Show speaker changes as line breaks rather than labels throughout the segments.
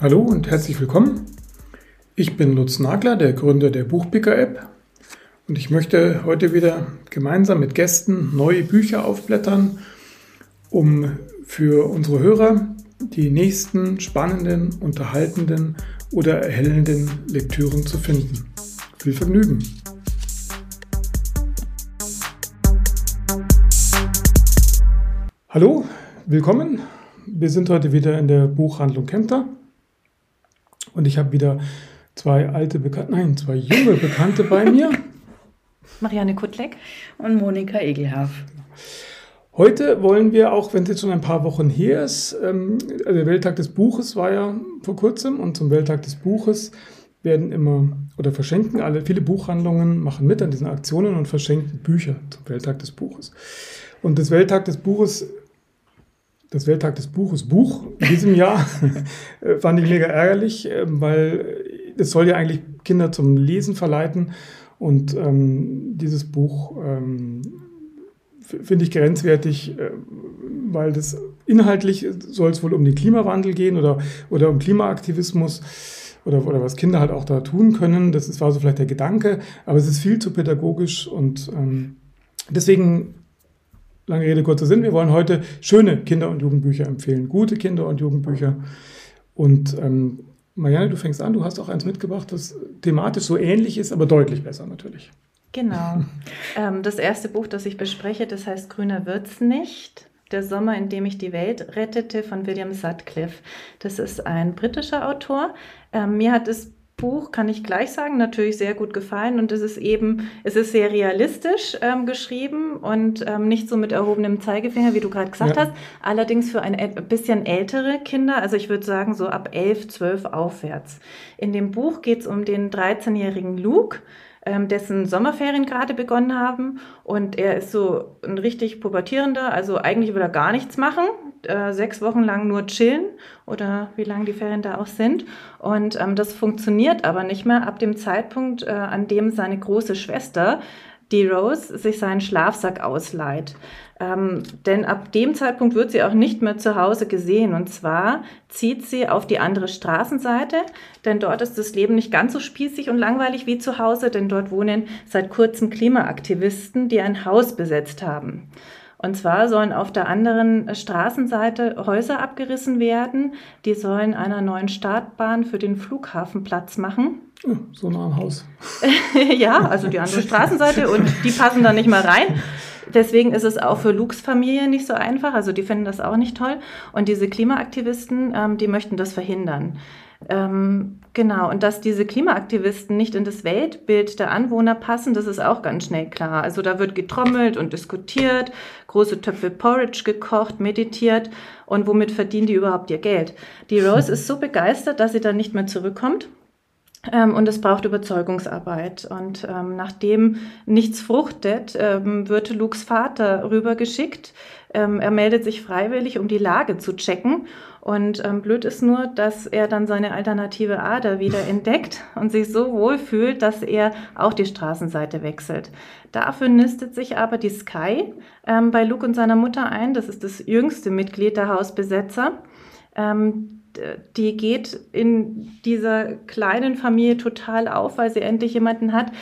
Hallo und herzlich willkommen. Ich bin Lutz Nagler, der Gründer der Buchpicker-App und ich möchte heute wieder gemeinsam mit Gästen neue Bücher aufblättern, um für unsere Hörer die nächsten spannenden, unterhaltenden oder erhellenden Lektüren zu finden. Viel Vergnügen! Hallo, willkommen. Wir sind heute wieder in der Buchhandlung Kempter und ich habe wieder zwei alte Bekannte, nein, zwei junge Bekannte bei mir.
Marianne Kuttleck und Monika Egelhaf.
Heute wollen wir, auch wenn es jetzt schon ein paar Wochen her ist, ähm, der Welttag des Buches war ja vor kurzem und zum Welttag des Buches werden immer oder verschenken alle, viele Buchhandlungen machen mit an diesen Aktionen und verschenken Bücher zum Welttag des Buches. Und das Welttag des Buches das Welttag des Buches Buch in diesem Jahr fand ich mega ärgerlich, ähm, weil es soll ja eigentlich Kinder zum Lesen verleiten und ähm, dieses Buch ähm, finde ich grenzwertig, äh, weil das inhaltlich soll es wohl um den Klimawandel gehen oder, oder um Klimaaktivismus oder, oder was Kinder halt auch da tun können. Das ist, war so vielleicht der Gedanke, aber es ist viel zu pädagogisch und ähm, deswegen lange Rede, kurzer Sinn. Wir wollen heute schöne Kinder- und Jugendbücher empfehlen, gute Kinder- und Jugendbücher. Und ähm, Marianne, du fängst an, du hast auch eins mitgebracht, das thematisch so ähnlich ist, aber deutlich besser natürlich.
Genau. ähm, das erste Buch, das ich bespreche, das heißt Grüner wird's nicht. Der Sommer, in dem ich die Welt rettete von William Sutcliffe. Das ist ein britischer Autor. Ähm, mir hat es Buch, kann ich gleich sagen, natürlich sehr gut gefallen und es ist eben, es ist sehr realistisch ähm, geschrieben und ähm, nicht so mit erhobenem Zeigefinger, wie du gerade gesagt ja. hast, allerdings für ein bisschen ältere Kinder, also ich würde sagen so ab elf, zwölf aufwärts. In dem Buch geht es um den 13-jährigen Luke, ähm, dessen Sommerferien gerade begonnen haben. Und er ist so ein richtig pubertierender, also eigentlich will er gar nichts machen, äh, sechs Wochen lang nur chillen oder wie lange die Ferien da auch sind. Und ähm, das funktioniert aber nicht mehr ab dem Zeitpunkt, äh, an dem seine große Schwester, die Rose, sich seinen Schlafsack ausleiht. Ähm, denn ab dem Zeitpunkt wird sie auch nicht mehr zu Hause gesehen. Und zwar zieht sie auf die andere Straßenseite, denn dort ist das Leben nicht ganz so spießig und langweilig wie zu Hause, denn dort wohnen seit kurzem Klimaaktivisten, die ein Haus besetzt haben. Und zwar sollen auf der anderen Straßenseite Häuser abgerissen werden. Die sollen einer neuen Startbahn für den Flughafen Platz machen.
so nah am Haus.
ja, also die andere Straßenseite und die passen da nicht mal rein. Deswegen ist es auch für Lukes Familie nicht so einfach. Also die finden das auch nicht toll. Und diese Klimaaktivisten, ähm, die möchten das verhindern. Ähm, genau, und dass diese Klimaaktivisten nicht in das Weltbild der Anwohner passen, das ist auch ganz schnell klar. Also da wird getrommelt und diskutiert, große Töpfe Porridge gekocht, meditiert und womit verdienen die überhaupt ihr Geld? Die Rose ist so begeistert, dass sie dann nicht mehr zurückkommt ähm, und es braucht Überzeugungsarbeit. Und ähm, nachdem nichts fruchtet, ähm, wird Lukes Vater rübergeschickt. Ähm, er meldet sich freiwillig, um die Lage zu checken. Und ähm, blöd ist nur, dass er dann seine alternative Ader wieder entdeckt und sich so wohl fühlt, dass er auch die Straßenseite wechselt. Dafür nistet sich aber die Sky ähm, bei Luke und seiner Mutter ein. Das ist das jüngste Mitglied der Hausbesetzer. Ähm, die geht in dieser kleinen Familie total auf, weil sie endlich jemanden hat,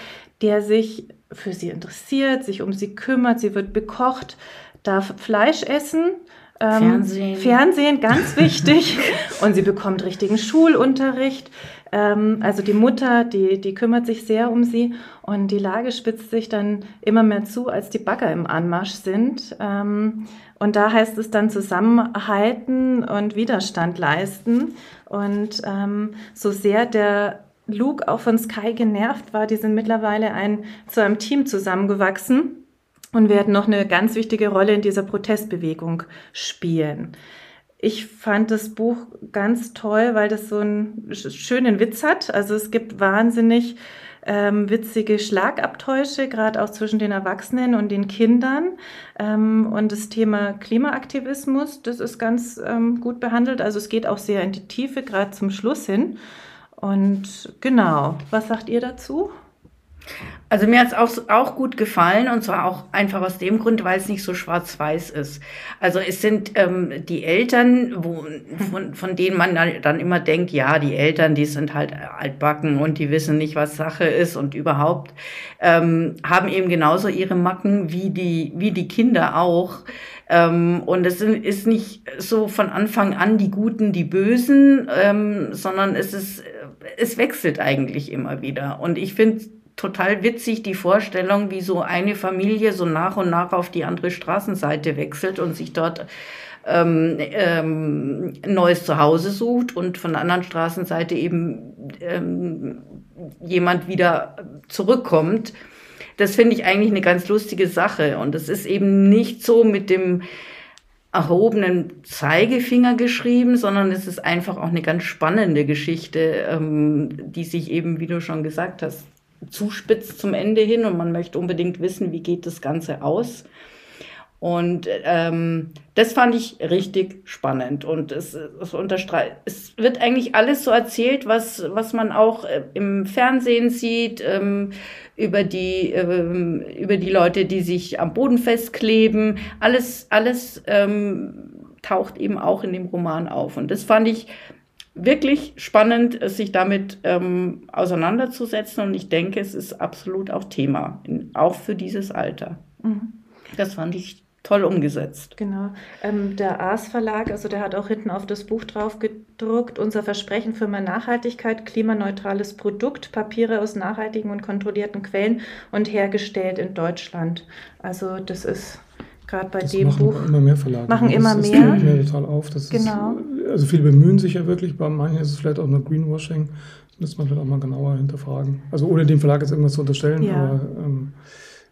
der sich für sie interessiert, sich um sie kümmert, sie wird bekocht, darf Fleisch essen.
Ähm, Fernsehen.
Fernsehen, ganz wichtig. und sie bekommt richtigen Schulunterricht. Ähm, also die Mutter, die, die kümmert sich sehr um sie. Und die Lage spitzt sich dann immer mehr zu, als die Bagger im Anmarsch sind. Ähm, und da heißt es dann zusammenhalten und Widerstand leisten. Und ähm, so sehr der Luke auch von Sky genervt war, die sind mittlerweile ein, zu einem Team zusammengewachsen und werden noch eine ganz wichtige Rolle in dieser Protestbewegung spielen. Ich fand das Buch ganz toll, weil das so einen schönen Witz hat. Also es gibt wahnsinnig ähm, witzige Schlagabtäusche, gerade auch zwischen den Erwachsenen und den Kindern. Ähm, und das Thema Klimaaktivismus, das ist ganz ähm, gut behandelt. Also es geht auch sehr in die Tiefe, gerade zum Schluss hin. Und genau, was sagt ihr dazu?
Also mir hat es auch, auch gut gefallen und zwar auch einfach aus dem Grund, weil es nicht so schwarz-weiß ist. Also es sind ähm, die Eltern, wo, von, von denen man dann immer denkt, ja, die Eltern, die sind halt altbacken und die wissen nicht, was Sache ist und überhaupt, ähm, haben eben genauso ihre Macken wie die, wie die Kinder auch. Ähm, und es ist nicht so von Anfang an die Guten, die Bösen, ähm, sondern es ist, es wechselt eigentlich immer wieder. Und ich finde total witzig die Vorstellung, wie so eine Familie so nach und nach auf die andere Straßenseite wechselt und sich dort ähm, ähm, neues Zuhause sucht und von der anderen Straßenseite eben ähm, jemand wieder zurückkommt. Das finde ich eigentlich eine ganz lustige Sache. Und es ist eben nicht so mit dem erhobenen Zeigefinger geschrieben, sondern es ist einfach auch eine ganz spannende Geschichte, ähm, die sich eben, wie du schon gesagt hast, zuspitzt zum Ende hin und man möchte unbedingt wissen, wie geht das Ganze aus. Und ähm, das fand ich richtig spannend. Und es, es unterstreicht, es wird eigentlich alles so erzählt, was, was man auch äh, im Fernsehen sieht, ähm, über, die, ähm, über die Leute, die sich am Boden festkleben. Alles, alles ähm, taucht eben auch in dem Roman auf. Und das fand ich wirklich spannend, sich damit ähm, auseinanderzusetzen. Und ich denke, es ist absolut auch Thema, in, auch für dieses Alter. Mhm. Das fand ich toll umgesetzt.
Genau. Ähm, der Aas Verlag, also der hat auch hinten auf das Buch drauf gedruckt, unser Versprechen für mehr Nachhaltigkeit, klimaneutrales Produkt, Papiere aus nachhaltigen und kontrollierten Quellen und hergestellt in Deutschland. Also das ist gerade bei das dem
machen
Buch.
Immer mehr Verlage.
Machen immer
das,
mehr.
Das mir total auf. Das
genau.
Ist, also viele bemühen sich ja wirklich, bei manchen ist es vielleicht auch nur Greenwashing. Das müsste man vielleicht auch mal genauer hinterfragen. Also ohne dem Verlag jetzt irgendwas zu unterstellen, ja. aber ähm,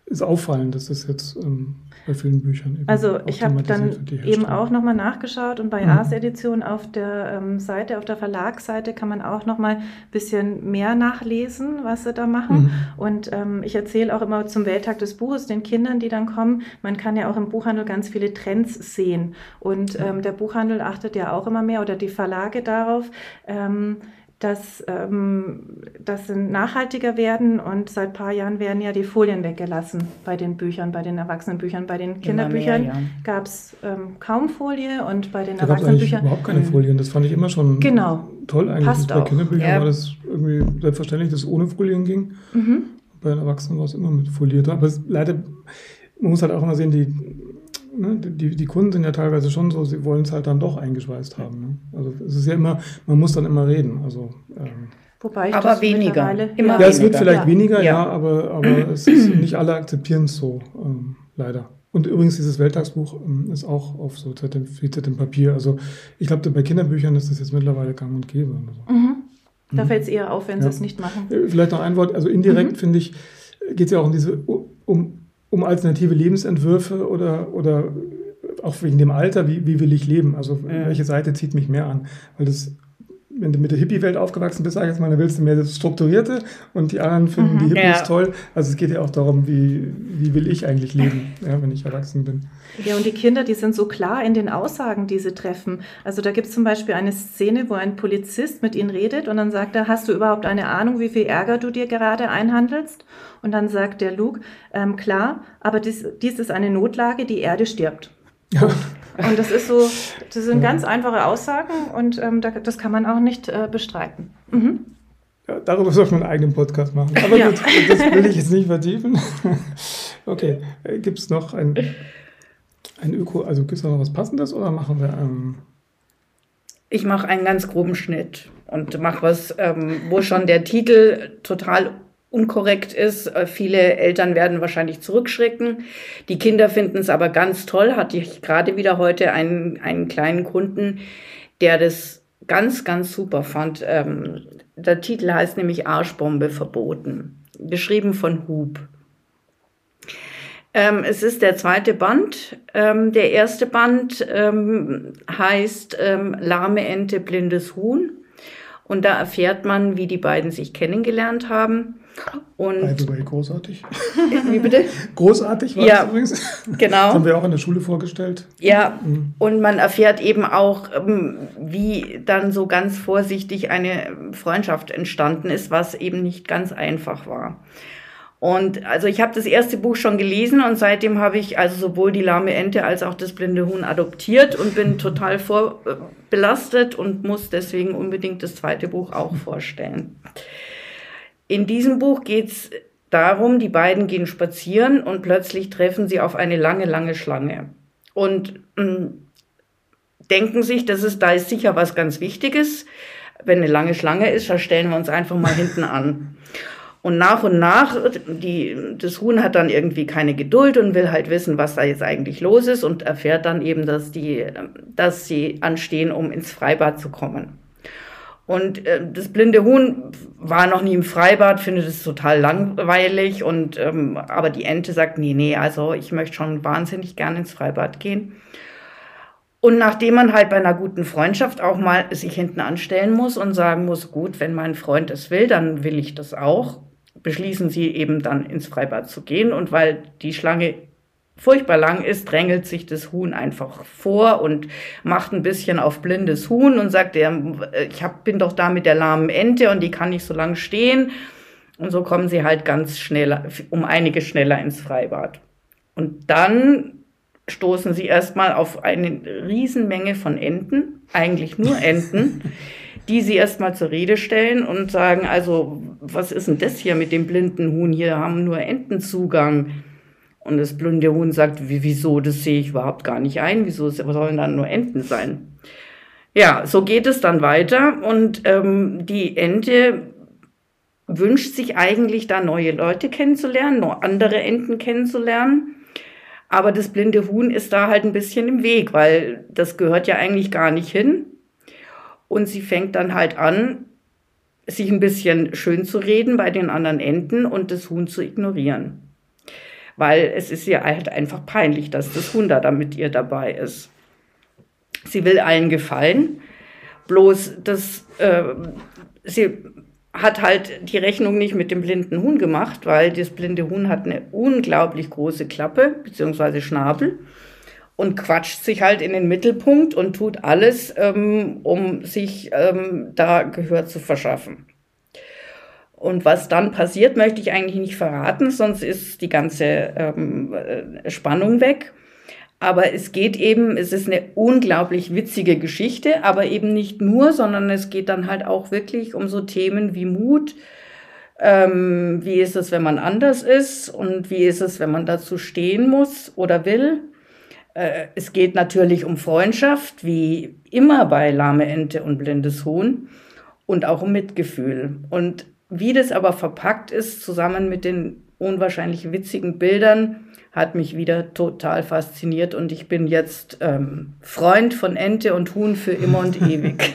ist auffallend, dass das jetzt ähm, bei vielen Büchern
eben Also ich habe dann eben auch nochmal nachgeschaut und bei mhm. Ars Edition auf der ähm, Seite, auf der Verlagsseite kann man auch nochmal ein bisschen mehr nachlesen, was sie da machen. Mhm. Und ähm, ich erzähle auch immer zum Welttag des Buches den Kindern, die dann kommen, man kann ja auch im Buchhandel ganz viele Trends sehen. Und ähm, der Buchhandel achtet ja auch immer mehr oder die Verlage darauf, ähm, dass, ähm, dass sie nachhaltiger werden und seit ein paar Jahren werden ja die Folien weggelassen bei den Büchern, bei den Erwachsenenbüchern. Bei den Kinderbüchern ja. gab es ähm, kaum Folie und bei den
da
Erwachsenenbüchern.
überhaupt keine Folien, das fand ich immer schon
genau.
toll eigentlich.
Passt
bei
auch.
Kinderbüchern
ja.
war das irgendwie selbstverständlich, dass es ohne Folien ging. Mhm. Bei den Erwachsenen war es immer mit foliert. Aber es, leider, man muss halt auch immer sehen, die ne, die, die Kunden sind ja teilweise schon so, sie wollen es halt dann doch eingeschweißt haben. Ne? Also es ist ja immer, man muss dann immer reden. Also, ähm,
Wobei ich aber weniger.
Immer ja, es wird vielleicht ja. weniger, ja, ja aber, aber es ist, nicht alle akzeptieren es so, ähm, leider. Und übrigens, dieses Welttagsbuch ähm, ist auch auf so zertifiziertem Papier. Also ich glaube, bei Kinderbüchern ist das jetzt mittlerweile gang und gäbe.
Also. Mhm. Da mhm. fällt es eher auf, wenn sie es nicht machen.
Äh, vielleicht noch ein Wort, also indirekt mhm. finde ich, geht es ja auch um diese, um um alternative Lebensentwürfe oder, oder auch wegen dem Alter, wie, wie will ich leben? Also welche Seite zieht mich mehr an? Weil das, wenn du mit der Hippie-Welt aufgewachsen bist, sag ich jetzt mal, dann willst du mehr das Strukturierte und die anderen finden mhm. die Hippies ja. toll. Also es geht ja auch darum, wie, wie will ich eigentlich leben, ja, wenn ich erwachsen bin.
Ja, und die Kinder, die sind so klar in den Aussagen, die sie treffen. Also da gibt es zum Beispiel eine Szene, wo ein Polizist mit ihnen redet und dann sagt er, hast du überhaupt eine Ahnung, wie viel Ärger du dir gerade einhandelst? Und dann sagt der Luke, ähm, klar, aber dies, dies ist eine Notlage, die Erde stirbt. Ja. Und das ist so, das sind ganz einfache Aussagen und ähm, das kann man auch nicht äh, bestreiten. Mhm.
Ja, darüber sollte man einen eigenen Podcast machen. Aber ja. gut, das will ich jetzt nicht vertiefen. Okay, äh, gibt es noch ein, ein Öko, also gibt es noch was Passendes oder machen wir ähm
Ich mache einen ganz groben Schnitt und mache was, ähm, wo schon der Titel total unkorrekt ist. Äh, viele Eltern werden wahrscheinlich zurückschrecken. Die Kinder finden es aber ganz toll. Hatte ich gerade wieder heute einen, einen kleinen Kunden, der das ganz, ganz super fand. Ähm, der Titel heißt nämlich Arschbombe verboten. Geschrieben von Hub. Ähm, es ist der zweite Band. Ähm, der erste Band ähm, heißt ähm, Lahme Ente, blindes Huhn. Und da erfährt man, wie die beiden sich kennengelernt haben. Und
By the way, großartig.
Wie bitte?
Großartig war
ja,
das übrigens.
Genau.
Das haben wir auch in der Schule vorgestellt.
Ja, mhm. und man erfährt eben auch, ähm, wie dann so ganz vorsichtig eine Freundschaft entstanden ist, was eben nicht ganz einfach war. Und also ich habe das erste Buch schon gelesen und seitdem habe ich also sowohl die lahme Ente als auch das blinde Huhn adoptiert und bin total vorbelastet und muss deswegen unbedingt das zweite Buch auch vorstellen. In diesem Buch geht es darum, die beiden gehen spazieren und plötzlich treffen sie auf eine lange, lange Schlange. Und mh, mm, denken sich, das ist, da ist sicher was ganz Wichtiges. Wenn eine lange Schlange ist, da stellen wir uns einfach mal hinten an. Und nach und nach, die, das Huhn hat dann irgendwie keine Geduld und will halt wissen, was da jetzt eigentlich los ist und erfährt dann eben, dass die, dass sie anstehen, um ins Freibad zu kommen. Und äh, das blinde Huhn war noch nie im Freibad, findet es total langweilig und ähm, aber die Ente sagt, nee, nee, also ich möchte schon wahnsinnig gerne ins Freibad gehen. Und nachdem man halt bei einer guten Freundschaft auch mal sich hinten anstellen muss und sagen muss, gut, wenn mein Freund es will, dann will ich das auch, beschließen sie eben dann ins Freibad zu gehen. Und weil die Schlange furchtbar lang ist, drängelt sich das Huhn einfach vor und macht ein bisschen auf blindes Huhn und sagt, ich hab, bin doch da mit der lahmen Ente und die kann nicht so lang stehen. Und so kommen sie halt ganz schnell, um einige schneller ins Freibad. Und dann stoßen sie erstmal auf eine Riesenmenge von Enten, eigentlich nur Enten, die sie erstmal zur Rede stellen und sagen, also, was ist denn das hier mit dem blinden Huhn? Hier haben nur Enten Zugang. Und das blinde Huhn sagt, wieso, das sehe ich überhaupt gar nicht ein. Wieso sollen dann nur Enten sein? Ja, so geht es dann weiter und ähm, die Ente wünscht sich eigentlich da neue Leute kennenzulernen, noch andere Enten kennenzulernen. Aber das blinde Huhn ist da halt ein bisschen im Weg, weil das gehört ja eigentlich gar nicht hin. Und sie fängt dann halt an, sich ein bisschen schön zu reden bei den anderen Enten und das Huhn zu ignorieren. Weil es ist ihr halt einfach peinlich, dass das Huhn da mit ihr dabei ist. Sie will allen gefallen, bloß das, äh, sie hat halt die Rechnung nicht mit dem blinden Huhn gemacht, weil das blinde Huhn hat eine unglaublich große Klappe bzw. Schnabel und quatscht sich halt in den Mittelpunkt und tut alles, ähm, um sich ähm, da Gehör zu verschaffen. Und was dann passiert, möchte ich eigentlich nicht verraten, sonst ist die ganze ähm, äh, Spannung weg. Aber es geht eben, es ist eine unglaublich witzige Geschichte, aber eben nicht nur, sondern es geht dann halt auch wirklich um so Themen wie Mut. Ähm, wie ist es, wenn man anders ist und wie ist es, wenn man dazu stehen muss oder will? Äh, es geht natürlich um Freundschaft, wie immer bei lahme Ente und blindes Huhn und auch um Mitgefühl. Und wie das aber verpackt ist, zusammen mit den unwahrscheinlich witzigen Bildern, hat mich wieder total fasziniert und ich bin jetzt ähm, Freund von Ente und Huhn für immer und ewig.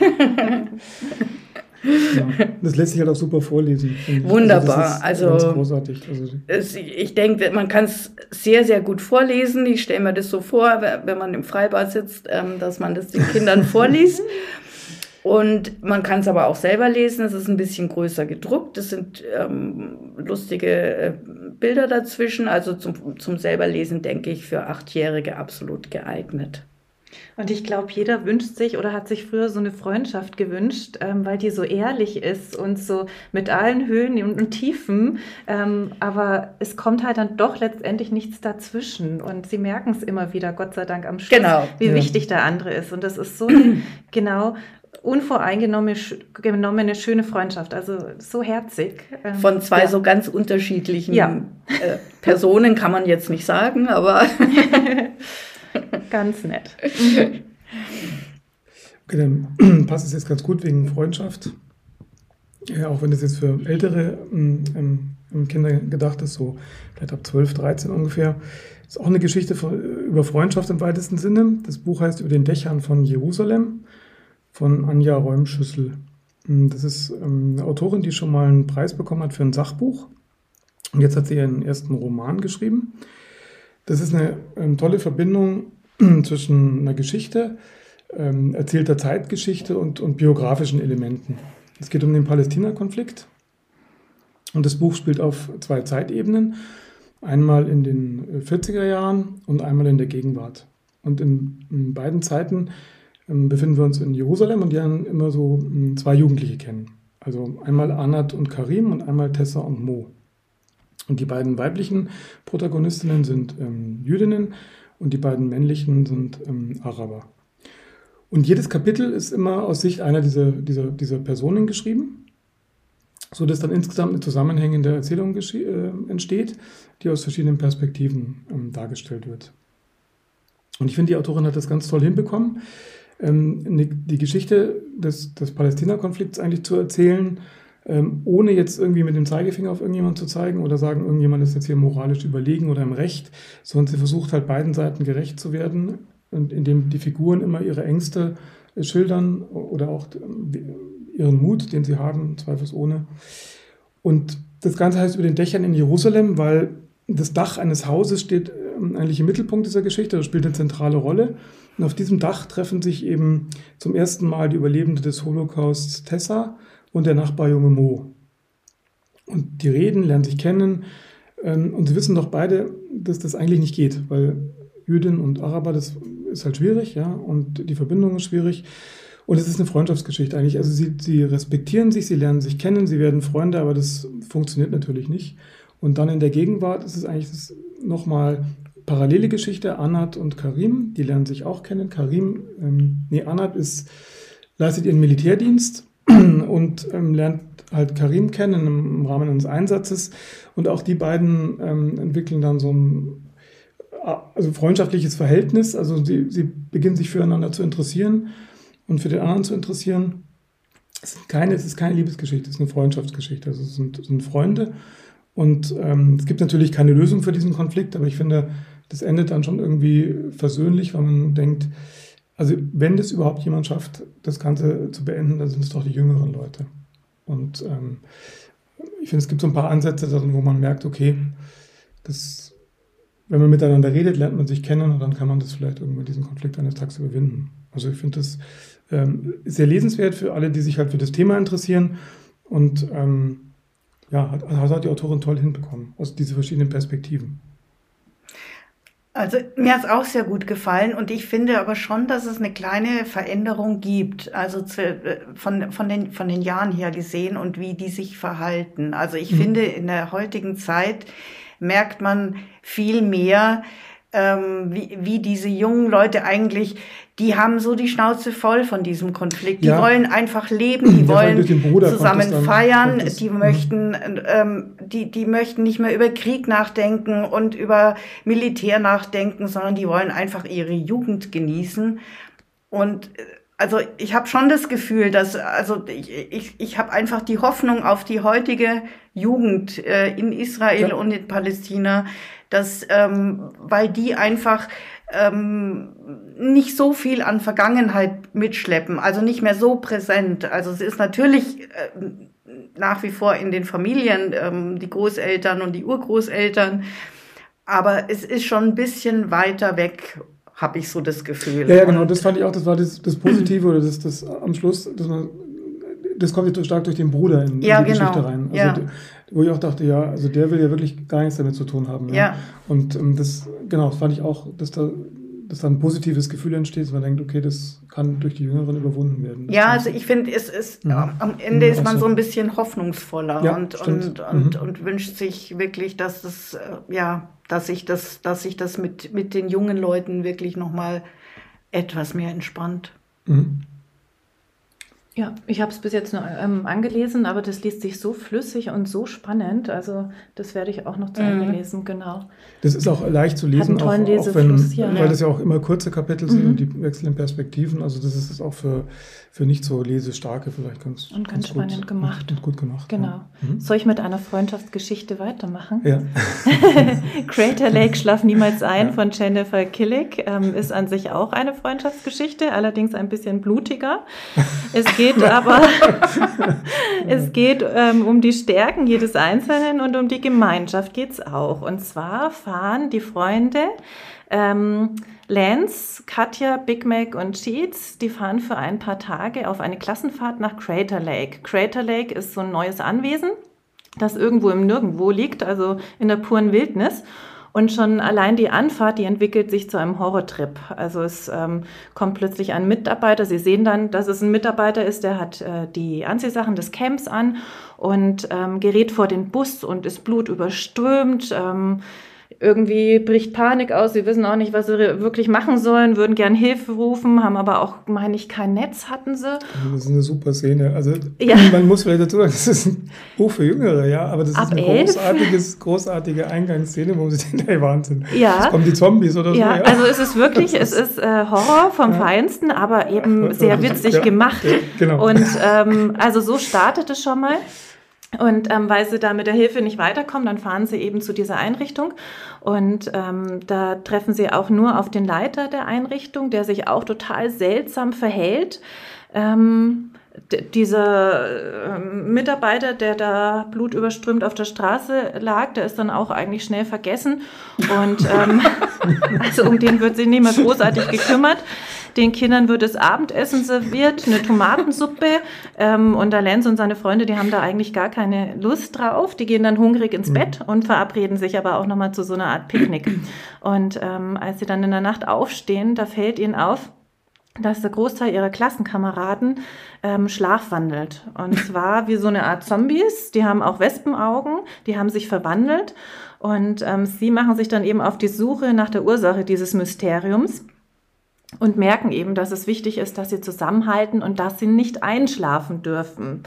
Ja, das lässt sich halt auch super vorlesen.
Wunderbar. Also,
also großartig. Also,
es, ich denke, man kann es sehr, sehr gut vorlesen. Ich stelle mir das so vor, wenn man im Freibad sitzt, ähm, dass man das den Kindern vorliest. Und man kann es aber auch selber lesen. Es ist ein bisschen größer gedruckt. Es sind ähm, lustige äh, Bilder dazwischen. Also zum, zum selberlesen denke ich für Achtjährige absolut geeignet.
Und ich glaube, jeder wünscht sich oder hat sich früher so eine Freundschaft gewünscht, ähm, weil die so ehrlich ist und so mit allen Höhen und, und Tiefen. Ähm, aber es kommt halt dann doch letztendlich nichts dazwischen. Und sie merken es immer wieder, Gott sei Dank, am Schluss,
genau.
wie ja. wichtig der andere ist. Und das ist so eine, genau unvoreingenommene, schöne Freundschaft. Also so herzig.
Ähm, Von zwei ja. so ganz unterschiedlichen ja. äh, Personen kann man jetzt nicht sagen, aber
ganz nett.
Okay, dann passt es jetzt ganz gut wegen Freundschaft. Ja, auch wenn das jetzt für ältere ähm, Kinder gedacht ist, so vielleicht ab 12, 13 ungefähr. Ist auch eine Geschichte von, über Freundschaft im weitesten Sinne. Das Buch heißt Über den Dächern von Jerusalem von Anja Räumschüssel. Hm, das ist ähm, eine Autorin, die schon mal einen Preis bekommen hat für ein Sachbuch. Und jetzt hat sie ihren ersten Roman geschrieben. Das ist eine ähm, tolle Verbindung zwischen einer Geschichte, ähm, erzählter Zeitgeschichte und, und biografischen Elementen. Es geht um den Palästina-Konflikt. Und das Buch spielt auf zwei Zeitebenen. Einmal in den 40er äh, Jahren und einmal in der Gegenwart. Und in, in beiden Zeiten ähm, befinden wir uns in Jerusalem und lernen immer so hm, zwei Jugendliche kennen. Also einmal Anat und Karim und einmal Tessa und Mo. Und die beiden weiblichen Protagonistinnen sind ähm, Jüdinnen und die beiden männlichen sind ähm, Araber. Und jedes Kapitel ist immer aus Sicht einer dieser, dieser, dieser Personen geschrieben, so dass dann insgesamt eine zusammenhängende Erzählung äh, entsteht, die aus verschiedenen Perspektiven ähm, dargestellt wird. Und ich finde, die Autorin hat das ganz toll hinbekommen, ähm, ne, die Geschichte des, des Palästina-Konflikts eigentlich zu erzählen, ähm, ohne jetzt irgendwie mit dem Zeigefinger auf irgendjemanden zu zeigen oder sagen, irgendjemand ist jetzt hier moralisch überlegen oder im Recht, sondern sie versucht halt beiden Seiten gerecht zu werden, indem die Figuren immer ihre Ängste äh, schildern oder auch ähm, ihren Mut, den sie haben, zweifelsohne. Und das Ganze heißt über den Dächern in Jerusalem, weil das Dach eines Hauses steht ähm, eigentlich im Mittelpunkt dieser Geschichte, das spielt eine zentrale Rolle. Und auf diesem Dach treffen sich eben zum ersten Mal die Überlebende des Holocausts Tessa und der Nachbarjunge Mo. Und die reden, lernen sich kennen ähm, und sie wissen doch beide, dass das eigentlich nicht geht, weil Jüdin und Araber, das ist halt schwierig, ja, und die Verbindung ist schwierig. Und es ist eine Freundschaftsgeschichte eigentlich. Also sie, sie respektieren sich, sie lernen sich kennen, sie werden Freunde, aber das funktioniert natürlich nicht. Und dann in der Gegenwart ist es eigentlich nochmal parallele Geschichte, Anat und Karim, die lernen sich auch kennen. Karim, ähm, nee, Anat ist, leistet ihren Militärdienst und ähm, lernt halt Karim kennen im, Rahmen eines Einsatzes. Und auch die beiden ähm, entwickeln dann so ein also freundschaftliches Verhältnis. Also sie, sie beginnen sich füreinander zu interessieren und für den anderen zu interessieren. Es ist keine, es ist keine Liebesgeschichte, es ist eine Freundschaftsgeschichte. Also es sind, es sind Freunde. Und ähm, es gibt natürlich keine Lösung für diesen Konflikt, aber ich finde, das endet dann schon irgendwie versöhnlich, weil man denkt, also wenn das überhaupt jemand schafft, das Ganze zu beenden, dann sind es doch die jüngeren Leute. Und ähm, ich finde, es gibt so ein paar Ansätze darin, wo man merkt, okay, das wenn man miteinander redet, lernt man sich kennen und dann kann man das vielleicht irgendwann diesen Konflikt eines Tages überwinden. Also ich finde das ähm, sehr lesenswert für alle, die sich halt für das Thema interessieren und ähm, ja, hat, hat die Autorin toll hinbekommen, aus diesen verschiedenen Perspektiven.
Also mir hat es auch sehr gut gefallen und ich finde aber schon, dass es eine kleine Veränderung gibt, also zu, äh, von, von, den, von den Jahren her gesehen und wie die sich verhalten. Also ich mhm. finde in der heutigen Zeit merkt man viel mehr, ähm, wie, wie diese jungen Leute eigentlich, die haben so die Schnauze voll von diesem Konflikt. Die ja. wollen einfach leben, die wollen zusammen feiern, das, die mhm. möchten, ähm, die, die möchten nicht mehr über Krieg nachdenken und über Militär nachdenken, sondern die wollen einfach ihre Jugend genießen. Und äh, also ich habe schon das Gefühl, dass also ich, ich, ich habe einfach die Hoffnung auf die heutige Jugend äh, in Israel ja. und in Palästina, dass ähm, weil die einfach ähm, nicht so viel an Vergangenheit mitschleppen, also nicht mehr so präsent. Also es ist natürlich äh, nach wie vor in den Familien ähm, die Großeltern und die Urgroßeltern, aber es ist schon ein bisschen weiter weg habe ich so das Gefühl.
Ja, ja, genau, das fand ich auch, das war das, das Positive oder das, das am Schluss, dass man, das kommt jetzt stark durch den Bruder in,
ja,
in die
genau.
Geschichte rein. Also,
ja.
Wo ich auch dachte, ja, also der will ja wirklich gar nichts damit zu tun haben. Ja.
ja.
Und ähm, das, genau, das fand ich auch, dass da, dass da ein positives Gefühl entsteht, dass man denkt, okay, das kann durch die Jüngeren überwunden werden.
Das ja, also ich finde, es ist, mhm. am Ende ist man so ein bisschen hoffnungsvoller
ja,
und,
und,
und, mhm. und wünscht sich wirklich, dass das, äh, ja, dass sich das, dass sich das mit, mit den jungen Leuten wirklich nochmal etwas mehr entspannt. Mhm.
Ja, ich habe es bis jetzt nur ähm, angelesen, aber das liest sich so flüssig und so spannend. Also das werde ich auch noch zu Ende mhm. lesen, genau.
Das ist auch leicht zu lesen,
auch, auch
wenn,
ja.
weil das ja auch immer kurze Kapitel sind mhm. und die wechselnden Perspektiven. Also das ist auch für, für nicht so lesestarke vielleicht ganz,
und ganz, ganz spannend
gut,
gemacht.
Und gut gemacht.
Genau. Ja. Mhm. Soll ich mit einer Freundschaftsgeschichte weitermachen?
Ja.
Crater Lake Schlaf niemals ein ja. von Jennifer Killick ähm, ist an sich auch eine Freundschaftsgeschichte, allerdings ein bisschen blutiger. Es geht aber es geht ähm, um die Stärken jedes Einzelnen und um die Gemeinschaft geht es auch. Und zwar fahren die Freunde ähm, Lance, Katja, Big Mac und Cheats, die fahren für ein paar Tage auf eine Klassenfahrt nach Crater Lake. Crater Lake ist so ein neues Anwesen, das irgendwo im Nirgendwo liegt, also in der puren Wildnis. Und schon allein die Anfahrt, die entwickelt sich zu einem Horrortrip. Also es ähm, kommt plötzlich ein Mitarbeiter. Sie sehen dann, dass es ein Mitarbeiter ist, der hat äh, die Anziehsachen des Camps an und ähm, gerät vor den Bus und ist blutüberströmt. Ähm, irgendwie bricht Panik aus, sie wissen auch nicht, was sie wirklich machen sollen, würden gern Hilfe rufen, haben aber auch, meine ich, kein Netz hatten sie.
Das ist eine super Szene. Also ja. man muss vielleicht dazu sagen, das ist ein Buch für Jüngere, ja, aber das Ab ist eine großartiges, großartige Eingangsszene, wo sich denkt, hey Wahnsinn,
ja.
jetzt kommen die Zombies oder
so. Ja, ja. also es ist wirklich, es ist äh, Horror vom ja. Feinsten, aber eben sehr witzig gemacht. genau. Und ähm, also so startet es schon mal. Und ähm, weil sie da mit der Hilfe nicht weiterkommen, dann fahren sie eben zu dieser Einrichtung. Und ähm, da treffen sie auch nur auf den Leiter der Einrichtung, der sich auch total seltsam verhält. Ähm, dieser ähm, Mitarbeiter, der da blutüberströmt auf der Straße lag, der ist dann auch eigentlich schnell vergessen. Und ähm, also um den wird sich nicht mehr großartig gekümmert. Den Kindern wird das Abendessen serviert, eine Tomatensuppe. Ähm, und der Lenz und seine Freunde, die haben da eigentlich gar keine Lust drauf. Die gehen dann hungrig ins Bett und verabreden sich aber auch nochmal zu so einer Art Picknick. Und ähm, als sie dann in der Nacht aufstehen, da fällt ihnen auf, dass der Großteil ihrer Klassenkameraden ähm, schlafwandelt. Und zwar wie so eine Art Zombies. Die haben auch Wespenaugen, die haben sich verwandelt. Und ähm, sie machen sich dann eben auf die Suche nach der Ursache dieses Mysteriums und merken eben, dass es wichtig ist, dass sie zusammenhalten und dass sie nicht einschlafen dürfen.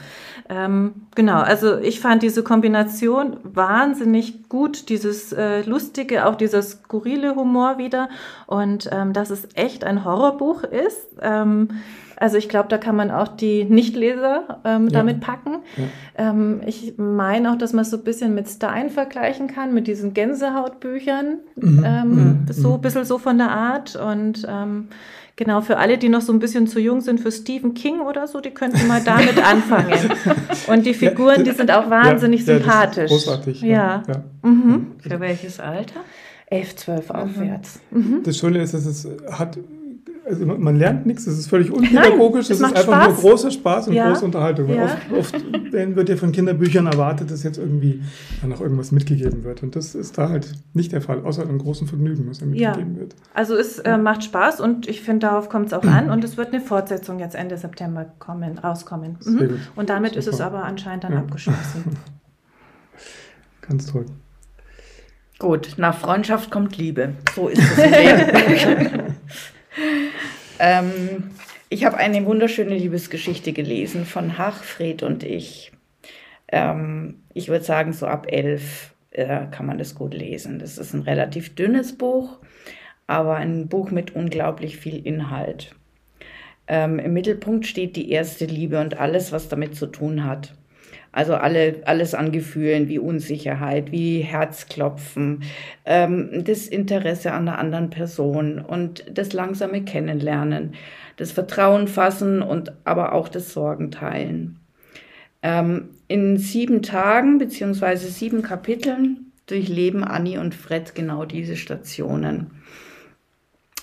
Ähm, genau, also ich fand diese Kombination wahnsinnig gut, dieses äh, lustige, auch dieser skurrile Humor wieder und ähm, dass es echt ein Horrorbuch ist. Ähm, also ich glaube, da kann man auch die Nichtleser ähm, ja. damit packen. Ja. Ähm, ich meine auch, dass man es so ein bisschen mit Stein vergleichen kann, mit diesen Gänsehautbüchern. Mhm. Ähm, mhm. So ein mhm. bisschen so von der Art. Und ähm, genau, für alle, die noch so ein bisschen zu jung sind für Stephen King oder so, die könnten mal damit anfangen. Und die Figuren, ja, die sind auch wahnsinnig sympathisch.
großartig.
Ja.
Mhm. Für welches Alter?
11, 12 mhm. aufwärts.
Mhm. Das Schöne ist, dass es hat also man lernt nichts, es ist völlig unpädagogisch, es ist einfach Spaß. nur großer Spaß und ja. große Unterhaltung. Ja. Oft, oft wird ja von Kinderbüchern erwartet, dass jetzt irgendwie dann noch irgendwas mitgegeben wird. Und das ist da halt nicht der Fall, außer einem großen Vergnügen, was ja mitgegeben ja. wird.
Also es äh, macht Spaß und ich finde, darauf kommt es auch an. Und es wird eine Fortsetzung jetzt Ende September kommen, rauskommen. Mhm. Und damit Super. ist es aber anscheinend dann abgeschlossen.
Ganz toll.
Gut, nach Freundschaft kommt Liebe. So ist es. ähm, ich habe eine wunderschöne Liebesgeschichte gelesen von Hachfried und ich. Ähm, ich würde sagen, so ab elf äh, kann man das gut lesen. Das ist ein relativ dünnes Buch, aber ein Buch mit unglaublich viel Inhalt. Ähm, Im Mittelpunkt steht die erste Liebe und alles, was damit zu tun hat. Also alle, alles an Gefühlen wie Unsicherheit, wie Herzklopfen, ähm, das Interesse an einer anderen Person und das langsame Kennenlernen, das Vertrauen fassen und aber auch das Sorgen teilen. Ähm, in sieben Tagen beziehungsweise sieben Kapiteln durchleben Annie und Fred genau diese Stationen.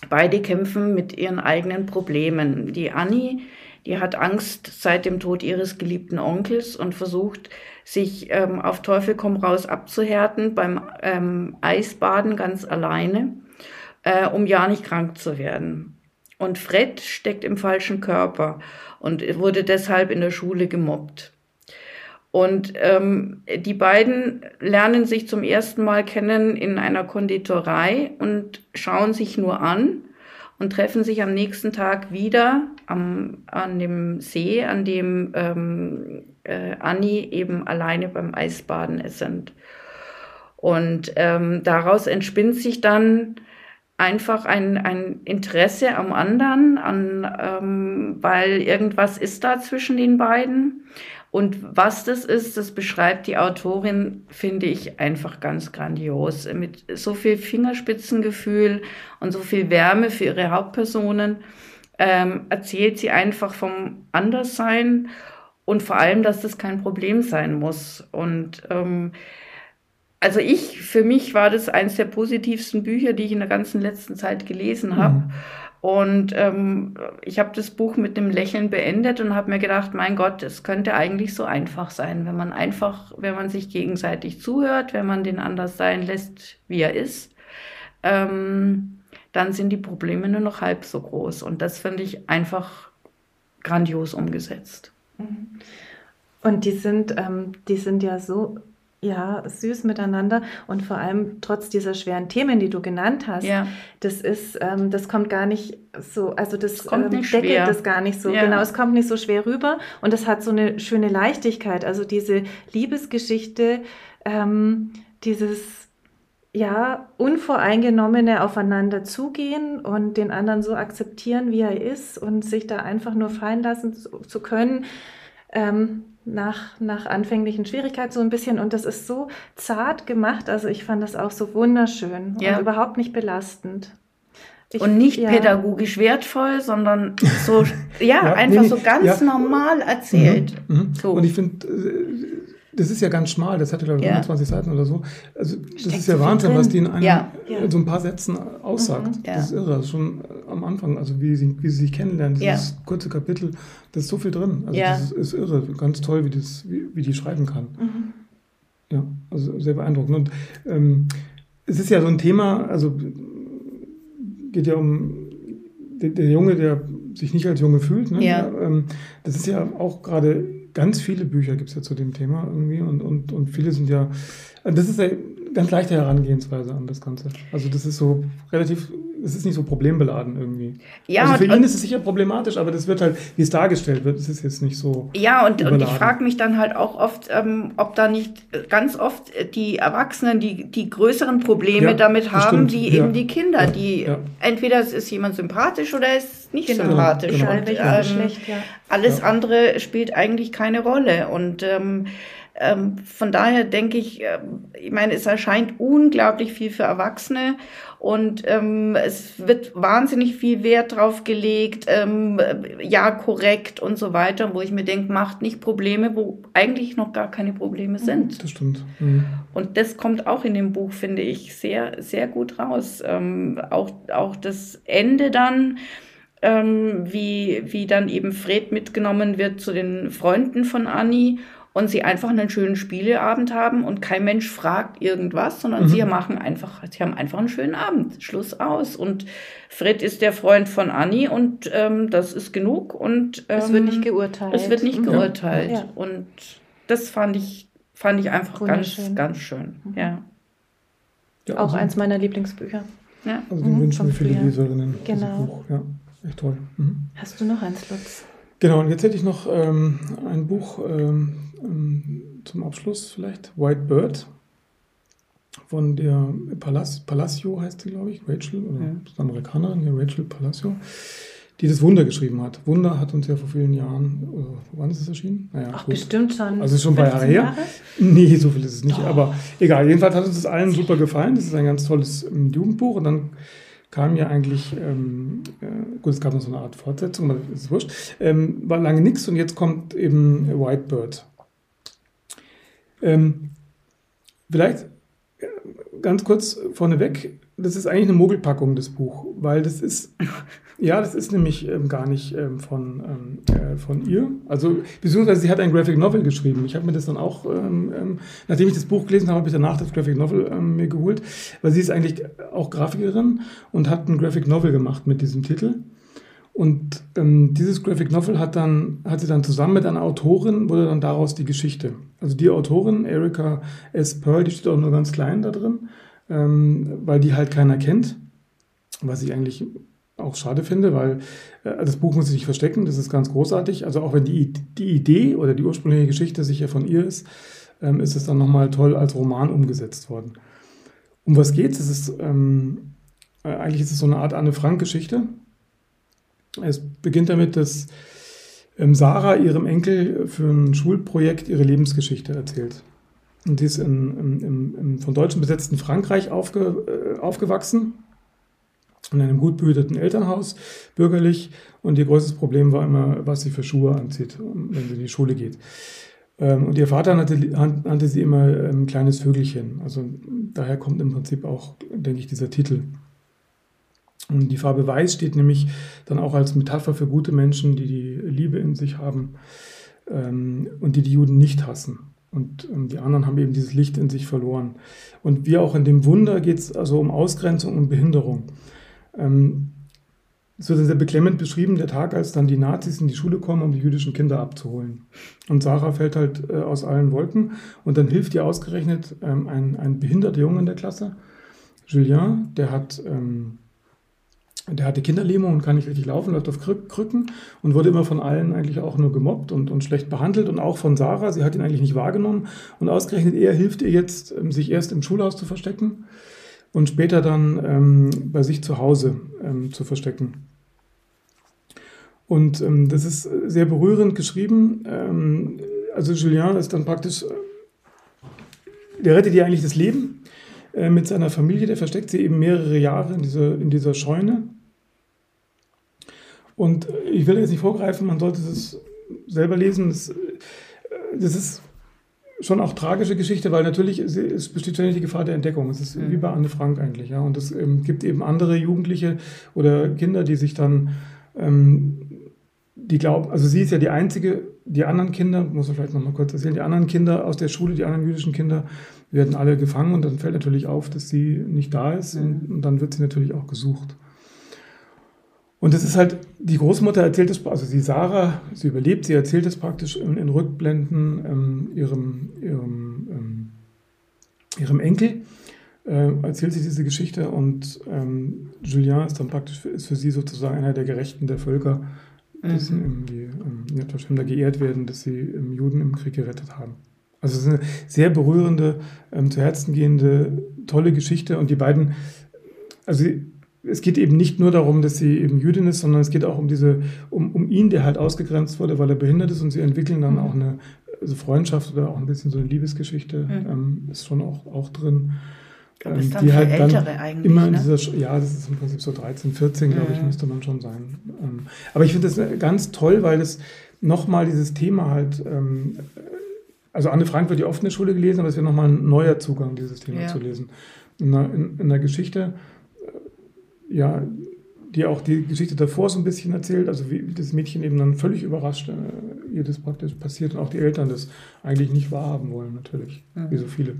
Beide kämpfen mit ihren eigenen Problemen. Die Annie die hat Angst seit dem Tod ihres geliebten Onkels und versucht, sich ähm, auf Teufel komm raus abzuhärten beim ähm, Eisbaden ganz alleine, äh, um ja nicht krank zu werden. Und Fred steckt im falschen Körper und wurde deshalb in der Schule gemobbt. Und ähm, die beiden lernen sich zum ersten Mal kennen in einer Konditorei und schauen sich nur an und treffen sich am nächsten Tag wieder am, an dem See, an dem ähm, äh, Anni eben alleine beim Eisbaden sind. Und ähm, daraus entspinnt sich dann einfach ein, ein Interesse am anderen, an, ähm, weil irgendwas ist da zwischen den beiden. Und was das ist, das beschreibt die Autorin, finde ich, einfach ganz grandios. Mit so viel Fingerspitzengefühl und so viel Wärme für ihre Hauptpersonen ähm, erzählt sie einfach vom Anderssein und vor allem, dass das kein Problem sein muss. Und ähm, also ich, für mich war das eines der positivsten Bücher, die ich in der ganzen letzten Zeit gelesen habe. Mhm. Und ähm, ich habe das Buch mit einem Lächeln beendet und habe mir gedacht, mein Gott, es könnte eigentlich so einfach sein, wenn man einfach, wenn man sich gegenseitig zuhört, wenn man den anders sein lässt, wie er ist, ähm, dann sind die Probleme nur noch halb so groß. Und das finde ich einfach grandios umgesetzt.
Mhm. Und die sind, ähm, die sind ja so ja, süß miteinander und vor allem trotz dieser schweren Themen, die du genannt hast, ja. das ist, ähm, das kommt gar nicht so, also das, das ähm, deckelt schwer. das gar nicht so, ja. genau, es kommt nicht so schwer rüber und es hat so eine schöne Leichtigkeit, also diese Liebesgeschichte, ähm, dieses ja, unvoreingenommene aufeinander zugehen und den anderen so akzeptieren, wie er ist und sich da einfach nur fallen lassen zu, zu können. Ähm, nach, nach anfänglichen Schwierigkeiten so ein bisschen. Und das ist so zart gemacht. Also ich fand das auch so wunderschön ja. und überhaupt nicht belastend.
Ich, und nicht ja. pädagogisch wertvoll, sondern so, ja, ja einfach nee, so ganz ja. normal erzählt.
Mhm. Mhm. So. Und ich finde, äh, das ist ja ganz schmal, das hatte, glaube ich, ja. 25 Seiten oder so. Also, das Steckt ist ja Wahnsinn, was die in, einem, ja. in so ein paar Sätzen aussagt. Mhm, ja. Das ist irre, schon am Anfang, also wie sie, wie sie sich kennenlernen, dieses kurze Kapitel, da ist so viel drin. Also, das ist, ist, irre, ganz toll, wie, das, wie, wie die schreiben kann. Mhm. Ja, also sehr beeindruckend. Und ähm, es ist ja so ein Thema, also geht ja um der, der Junge, der sich nicht als Junge fühlt. Ne? Ja. Ähm, das ist ja auch gerade ganz viele Bücher gibt es ja zu dem Thema irgendwie und, und, und viele sind ja, das ist ja ganz leichte Herangehensweise an das Ganze. Also das ist so relativ, es ist nicht so problembeladen irgendwie. Ja, also für ihn ist es sicher problematisch, aber das wird halt, wie es dargestellt wird, das ist jetzt nicht so.
Ja, und, und ich frage mich dann halt auch oft, ähm, ob da nicht ganz oft die Erwachsenen die, die größeren Probleme ja, damit haben, wie ja. eben die Kinder, die entweder es ist jemand sympathisch oder es ist nicht genau, sympathisch. Genau. Und, ähm, schlecht, alles andere spielt eigentlich keine Rolle. Und ähm, ähm, von daher denke ich, äh, ich meine, es erscheint unglaublich viel für Erwachsene und ähm, es wird wahnsinnig viel Wert drauf gelegt, ähm, ja, korrekt und so weiter, wo ich mir denke, macht nicht Probleme, wo eigentlich noch gar keine Probleme mhm. sind.
Das stimmt. Mhm.
Und das kommt auch in dem Buch, finde ich, sehr, sehr gut raus. Ähm, auch, auch das Ende dann. Ähm, wie, wie dann eben Fred mitgenommen wird zu den Freunden von Annie und sie einfach einen schönen Spieleabend haben und kein Mensch fragt irgendwas, sondern mhm. sie machen einfach, sie haben einfach einen schönen Abend. Schluss aus. Und Fred ist der Freund von Annie und ähm, das ist genug. Und
ähm, es wird nicht geurteilt.
Es wird nicht geurteilt. Ja. Und das fand ich, fand ich einfach ganz, ganz schön. Mhm. Ja.
ja Auch also, eins meiner Lieblingsbücher.
Ja. Also den mhm, wünschen wir für die Leserinnen.
Genau.
Buch. Ja, echt toll. Mhm.
Hast du noch eins, Lutz?
Genau, und jetzt hätte ich noch ähm, ein Buch, ähm, ähm, zum Abschluss vielleicht. White Bird von der Palacio, Palacio heißt sie, glaube ich, Rachel, oder ja. Amerikanerin, ja, Rachel Palacio, die das Wunder geschrieben hat. Wunder hat uns ja vor vielen Jahren, äh, wann ist es erschienen?
Naja, Ach, gut. bestimmt schon.
Also ist schon ein paar Jahre her. Nee, so viel ist es nicht, Doch. aber egal. Jedenfalls hat uns das allen super gefallen. Das ist ein ganz tolles ähm, Jugendbuch und dann kam ja eigentlich, ähm, äh, gut, es gab noch so eine Art Fortsetzung, aber ist wurscht, ähm, war lange nichts und jetzt kommt eben White Bird. Ähm, vielleicht äh, ganz kurz vorneweg, das ist eigentlich eine Mogelpackung, das Buch, weil das ist, ja, das ist nämlich ähm, gar nicht ähm, von, ähm, äh, von ihr. Also, beziehungsweise sie hat ein Graphic Novel geschrieben. Ich habe mir das dann auch, ähm, ähm, nachdem ich das Buch gelesen habe, habe ich danach das Graphic Novel ähm, mir geholt, weil sie ist eigentlich auch Grafikerin und hat ein Graphic Novel gemacht mit diesem Titel. Und dieses Graphic Novel hat, dann, hat sie dann zusammen mit einer Autorin, wurde dann daraus die Geschichte. Also die Autorin, Erika S. Pearl, die steht auch nur ganz klein da drin, weil die halt keiner kennt, was ich eigentlich auch schade finde, weil äh, das Buch muss sich nicht verstecken, das ist ganz großartig. Also auch wenn die, die Idee oder die ursprüngliche Geschichte sicher von ihr ist, ähm, ist es dann nochmal toll als Roman umgesetzt worden. Um was geht es? Ist, ähm, äh, eigentlich ist es so eine Art Anne-Frank-Geschichte es beginnt damit, dass ähm, Sarah ihrem Enkel für ein Schulprojekt ihre Lebensgeschichte erzählt. Und die ist in, im, im, von Deutschen besetzten Frankreich aufge, äh, aufgewachsen, in einem gut behüteten Elternhaus, bürgerlich. Und ihr größtes Problem war immer, was sie für Schuhe anzieht, wenn sie in die Schule geht. Ähm, und ihr Vater nannte, nannte sie immer ein ähm, kleines Vögelchen. Also daher kommt im Prinzip auch, denke ich, dieser Titel. Und die Farbe Weiß steht nämlich dann auch als Metapher für gute Menschen, die die Liebe in sich haben ähm, und die die Juden nicht hassen. Und die anderen haben eben dieses Licht in sich verloren. Und wie auch in dem Wunder geht es also um Ausgrenzung und Behinderung. Ähm, es wird sehr beklemmend beschrieben, der Tag, als dann die Nazis in die Schule kommen, um die jüdischen Kinder abzuholen. Und Sarah fällt halt äh, aus allen Wolken und dann hilft ihr ausgerechnet ähm, ein, ein behinderter Junge in der Klasse, Julien, der hat ähm, der hatte Kinderlähmung und kann nicht richtig laufen, läuft auf Krücken und wurde immer von allen eigentlich auch nur gemobbt und, und schlecht behandelt und auch von Sarah. Sie hat ihn eigentlich nicht wahrgenommen und ausgerechnet er hilft ihr jetzt, ähm, sich erst im Schulhaus zu verstecken und später dann ähm, bei sich zu Hause ähm, zu verstecken. Und ähm, das ist sehr berührend geschrieben. Ähm, also Julien ist dann praktisch, äh, der rettet ihr eigentlich das Leben äh, mit seiner Familie, der versteckt sie eben mehrere Jahre in dieser, in dieser Scheune. Und ich will jetzt nicht vorgreifen, man sollte es selber lesen. Das, äh, das ist schon auch tragische Geschichte, weil natürlich es besteht ständig die Gefahr der Entdeckung. Es ist mhm. wie bei Anne Frank eigentlich, ja. Und es ähm, gibt eben andere Jugendliche oder Kinder, die sich dann, ähm, die glauben, also sie ist ja die einzige, die anderen Kinder, muss man vielleicht nochmal kurz erzählen, die anderen Kinder aus der Schule, die anderen jüdischen Kinder, werden alle gefangen und dann fällt natürlich auf, dass sie nicht da ist mhm. und, und, dann wird sie natürlich auch gesucht. Und das ist halt, die Großmutter erzählt es, also die Sarah, sie überlebt, sie erzählt es praktisch in, in Rückblenden ähm, ihrem, ihrem, ähm, ihrem Enkel, äh, erzählt sie diese Geschichte und ähm, Julien ist dann praktisch, ist für sie sozusagen einer der Gerechten der Völker, die mhm. die ähm, da geehrt werden, dass sie Juden im Krieg gerettet haben. Also es ist eine sehr berührende, ähm, zu Herzen gehende, tolle Geschichte. Und die beiden, also es geht eben nicht nur darum, dass sie eben Jüdin ist, sondern es geht auch um diese, um, um ihn, der halt ausgegrenzt wurde, weil er behindert ist. Und sie entwickeln dann mhm. auch eine also Freundschaft oder auch ein bisschen so eine Liebesgeschichte, mhm. ähm, ist schon auch, auch drin.
Ähm, die halt dann
immer in ne? dieser, ja, das ist im Prinzip so 13, 14, mhm. glaube ich, müsste man schon sein. Ähm, aber ich finde das ganz toll, weil es nochmal dieses Thema halt ähm, also Anne Frank wird ja oft in der Schule gelesen, aber es wäre nochmal ein neuer Zugang, dieses Thema ja. zu lesen. In der, in, in der Geschichte, äh, ja, die auch die Geschichte davor so ein bisschen erzählt, also wie, das Mädchen eben dann völlig überrascht, äh, ihr das praktisch passiert und auch die Eltern das eigentlich nicht wahrhaben wollen, natürlich, mhm. wie so viele.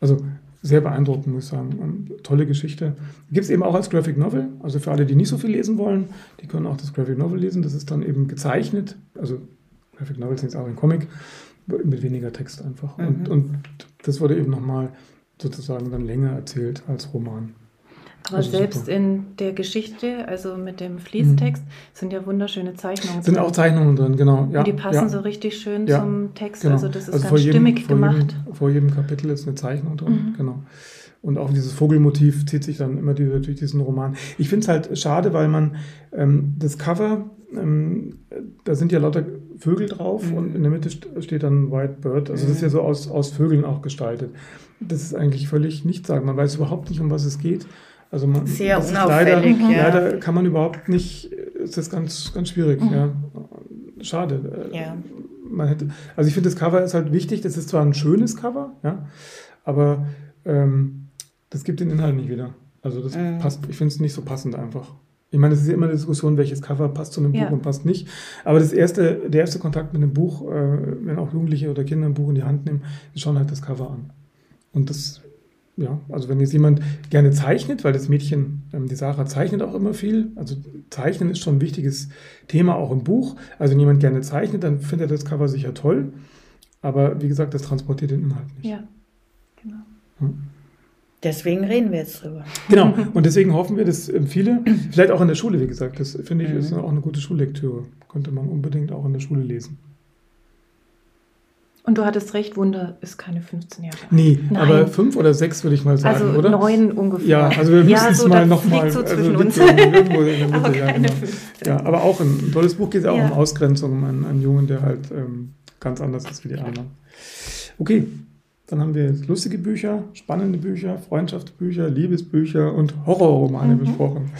Also sehr beeindruckend, muss ich sagen. Tolle Geschichte. Gibt es eben auch als Graphic Novel. Also für alle, die nicht so viel lesen wollen, die können auch das Graphic Novel lesen. Das ist dann eben gezeichnet. Also Graphic Novels sind jetzt auch ein Comic mit weniger Text einfach. Mhm. Und, und das wurde eben nochmal sozusagen dann länger erzählt als Roman.
Aber also selbst super. in der Geschichte, also mit dem Fließtext, mhm. sind ja wunderschöne Zeichnungen.
Sind drin. auch Zeichnungen drin, genau.
Ja, und die passen ja. so richtig schön ja, zum Text. Genau. Also das ist also ganz jedem, stimmig
vor
gemacht.
Jedem, vor jedem Kapitel ist eine Zeichnung drin, mhm. genau. Und auch dieses Vogelmotiv zieht sich dann immer durch diesen Roman. Ich finde es halt schade, weil man ähm, das Cover, ähm, da sind ja lauter Vögel drauf mhm. und in der Mitte steht dann White Bird. Also das ist ja so aus, aus Vögeln auch gestaltet. Das ist eigentlich völlig nichts sagen. Man weiß überhaupt nicht, um was es geht. Also man,
Sehr unauffällig,
leider, ja. leider kann man überhaupt nicht, ist das ganz, ganz schwierig. Mhm. Ja. Schade. Ja. Man hätte, also ich finde, das Cover ist halt wichtig. Das ist zwar ein schönes Cover, ja, aber ähm, das gibt den Inhalt nicht wieder. Also das mhm. passt, ich finde es nicht so passend einfach. Ich meine, es ist ja immer eine Diskussion, welches Cover passt zu einem ja. Buch und passt nicht. Aber das erste, der erste Kontakt mit einem Buch, äh, wenn auch Jugendliche oder Kinder ein Buch in die Hand nehmen, die schauen halt das Cover an. Und das, ja, also wenn jetzt jemand gerne zeichnet, weil das Mädchen, ähm, die Sarah zeichnet auch immer viel, also Zeichnen ist schon ein wichtiges Thema auch im Buch. Also wenn jemand gerne zeichnet, dann findet er das Cover sicher toll. Aber wie gesagt, das transportiert den Inhalt nicht.
Ja, genau.
Hm. Deswegen reden wir jetzt drüber.
Genau, und deswegen hoffen wir, dass ähm, viele, vielleicht auch in der Schule, wie gesagt, das finde ich mhm. ist auch eine gute Schullektüre. Könnte man unbedingt auch in der Schule lesen.
Und du hattest recht, Wunder ist keine 15 Jahre alt.
Nee, Nein. aber fünf oder sechs würde ich mal sagen,
also
oder?
neun ungefähr.
Ja, also wir müssen ja, so, es mal nochmal.
So also uns. irgendwo in der
Mitte, ja, genau. ja, aber auch ein tolles Buch geht ja auch um Ausgrenzung, um einen, einen Jungen, der halt ähm, ganz anders ist wie die anderen. Okay, dann haben wir lustige Bücher, spannende Bücher, Freundschaftsbücher, Liebesbücher und Horrorromane mhm. besprochen.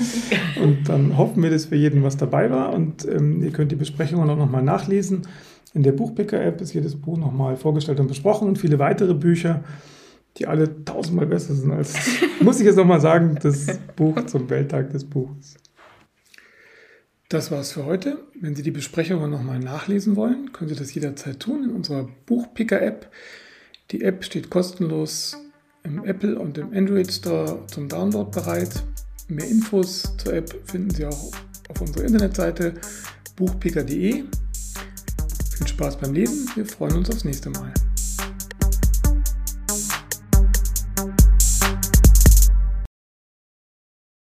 Und dann hoffen wir, dass für jeden was dabei war. Und ähm, ihr könnt die Besprechungen auch nochmal nachlesen. In der Buchpicker-App ist jedes Buch nochmal vorgestellt und besprochen und viele weitere Bücher, die alle tausendmal besser sind als, muss ich jetzt nochmal sagen, das Buch zum Welttag des Buches. Das war's für heute. Wenn Sie die Besprechungen nochmal nachlesen wollen, können Sie das jederzeit tun in unserer Buchpicker-App. Die App steht kostenlos im Apple und im Android Store zum Download bereit. Mehr Infos zur App finden Sie auch auf unserer Internetseite buchpicker.de. Spaß beim Lesen, wir freuen uns aufs nächste Mal.